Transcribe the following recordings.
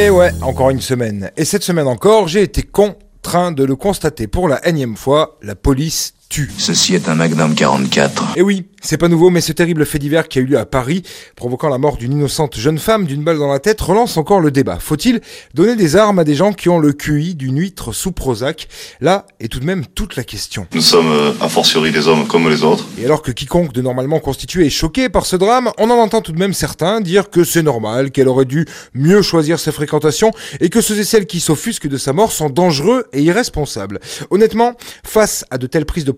Et ouais, encore une semaine. Et cette semaine encore, j'ai été contraint de le constater pour la énième fois, la police tue. Ceci est un Magnum 44. Et oui, c'est pas nouveau, mais ce terrible fait divers qui a eu lieu à Paris, provoquant la mort d'une innocente jeune femme d'une balle dans la tête, relance encore le débat. Faut-il donner des armes à des gens qui ont le QI d'une huître sous Prozac? Là est tout de même toute la question. Nous sommes euh, a fortiori des hommes comme les autres. Et alors que quiconque de normalement constitué est choqué par ce drame, on en entend tout de même certains dire que c'est normal, qu'elle aurait dû mieux choisir ses fréquentations et que ceux et celles qui s'offusquent de sa mort sont dangereux et irresponsables. Honnêtement, face à de telles prises de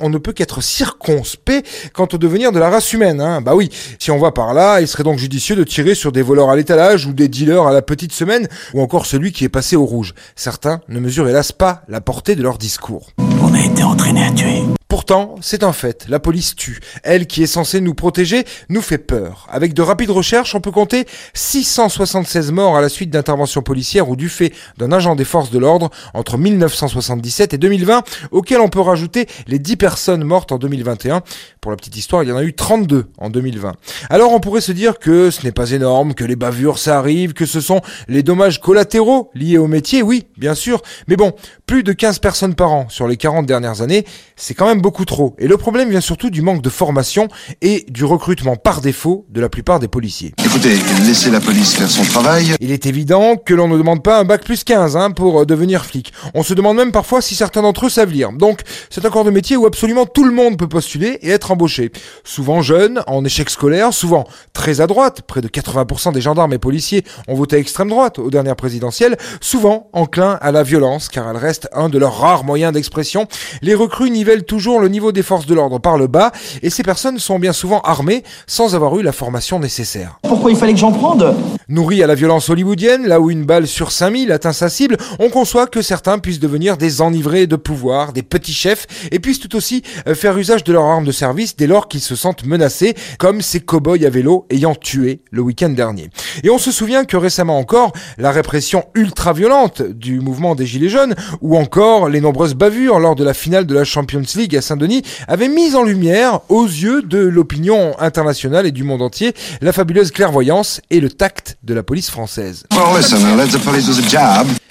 on ne peut qu'être circonspect quant au devenir de la race humaine. Hein. Bah oui, si on va par là, il serait donc judicieux de tirer sur des voleurs à l'étalage ou des dealers à la petite semaine, ou encore celui qui est passé au rouge. Certains ne mesurent hélas pas la portée de leur discours. On a été entraîné à tuer. Pourtant, c'est un fait, la police tue. Elle qui est censée nous protéger nous fait peur. Avec de rapides recherches, on peut compter 676 morts à la suite d'interventions policières ou du fait d'un agent des forces de l'ordre entre 1977 et 2020, auxquels on peut rajouter les 10 personnes mortes en 2021. Pour la petite histoire, il y en a eu 32 en 2020. Alors on pourrait se dire que ce n'est pas énorme, que les bavures ça arrive, que ce sont les dommages collatéraux liés au métier, oui, bien sûr. Mais bon, plus de 15 personnes par an sur les 40 dernières années, c'est quand même beaucoup trop. Et le problème vient surtout du manque de formation et du recrutement par défaut de la plupart des policiers. Écoutez, laissez la police faire son travail. Il est évident que l'on ne demande pas un bac plus 15 hein, pour euh, devenir flic. On se demande même parfois si certains d'entre eux savent lire. Donc c'est un corps de métier où absolument tout le monde peut postuler et être embauché. Souvent jeunes, en échec scolaire, souvent très à droite, près de 80% des gendarmes et policiers ont voté à extrême droite aux dernières présidentielles, souvent enclins à la violence car elle reste un de leurs rares moyens d'expression. Les recrues nivellent toujours le niveau des forces de l'ordre par le bas et ces personnes sont bien souvent armées sans avoir eu la formation nécessaire. Pourquoi il fallait que j'en prenne Nourris à la violence hollywoodienne, là où une balle sur 5000 atteint sa cible, on conçoit que certains puissent devenir des enivrés de pouvoir, des petits chefs, et puissent tout aussi euh, faire usage de leur arme de service dès lors qu'ils se sentent menacés, comme ces cow-boys à vélo ayant tué le week-end dernier. Et on se souvient que récemment encore, la répression ultra-violente du mouvement des Gilets jaunes, ou encore les nombreuses bavures lors de la finale de la Champions League à Saint-Denis, avaient mis en lumière, aux yeux de l'opinion internationale et du monde entier, la fabuleuse clairvoyance et le tact de la police française.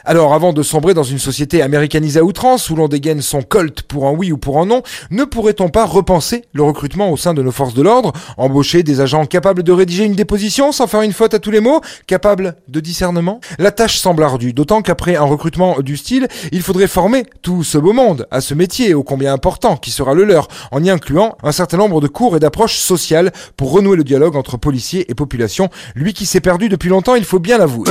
Alors avant de sombrer dans une société américanisée à outrance où l'on dégaine son colt pour un oui ou pour un non, ne pourrait-on pas repenser le recrutement au sein de nos forces de l'ordre, embaucher des agents capables de rédiger une déposition sans faire une faute à tous les mots, capables de discernement? La tâche semble ardue, d'autant qu'après un recrutement du style, il faudrait former tout ce beau monde à ce métier ô combien important qui sera le leur, en y incluant un certain nombre de cours et d'approches sociales pour renouer le dialogue entre policiers et population, lui qui s'est perdu depuis longtemps, il faut bien l'avouer.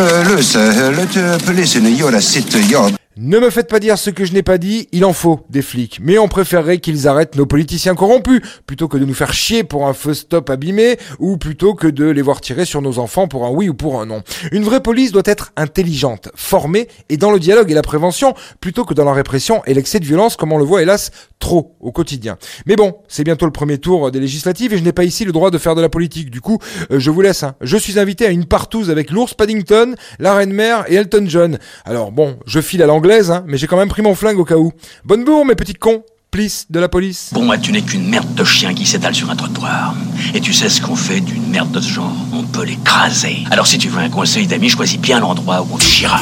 Ne me faites pas dire ce que je n'ai pas dit, il en faut des flics. Mais on préférerait qu'ils arrêtent nos politiciens corrompus, plutôt que de nous faire chier pour un feu stop abîmé, ou plutôt que de les voir tirer sur nos enfants pour un oui ou pour un non. Une vraie police doit être intelligente, formée, et dans le dialogue et la prévention, plutôt que dans la répression et l'excès de violence comme on le voit hélas trop au quotidien. Mais bon, c'est bientôt le premier tour des législatives et je n'ai pas ici le droit de faire de la politique. Du coup, euh, je vous laisse. hein. Je suis invité à une partouze avec l'ours Paddington, la reine mère et Elton John. Alors bon, je file à hein, mais j'ai quand même pris mon flingue au cas où. Bonne bourre, mes petits cons. Please, de la police. Pour moi, tu n'es qu'une merde de chien qui s'étale sur un trottoir. Et tu sais ce qu'on fait d'une merde de ce genre On peut l'écraser. Alors si tu veux un conseil d'ami, choisis bien l'endroit où on te chiera.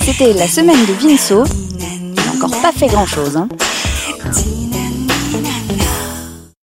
C'était la semaine de Vinceau. Il n'a encore pas fait grand chose, hein.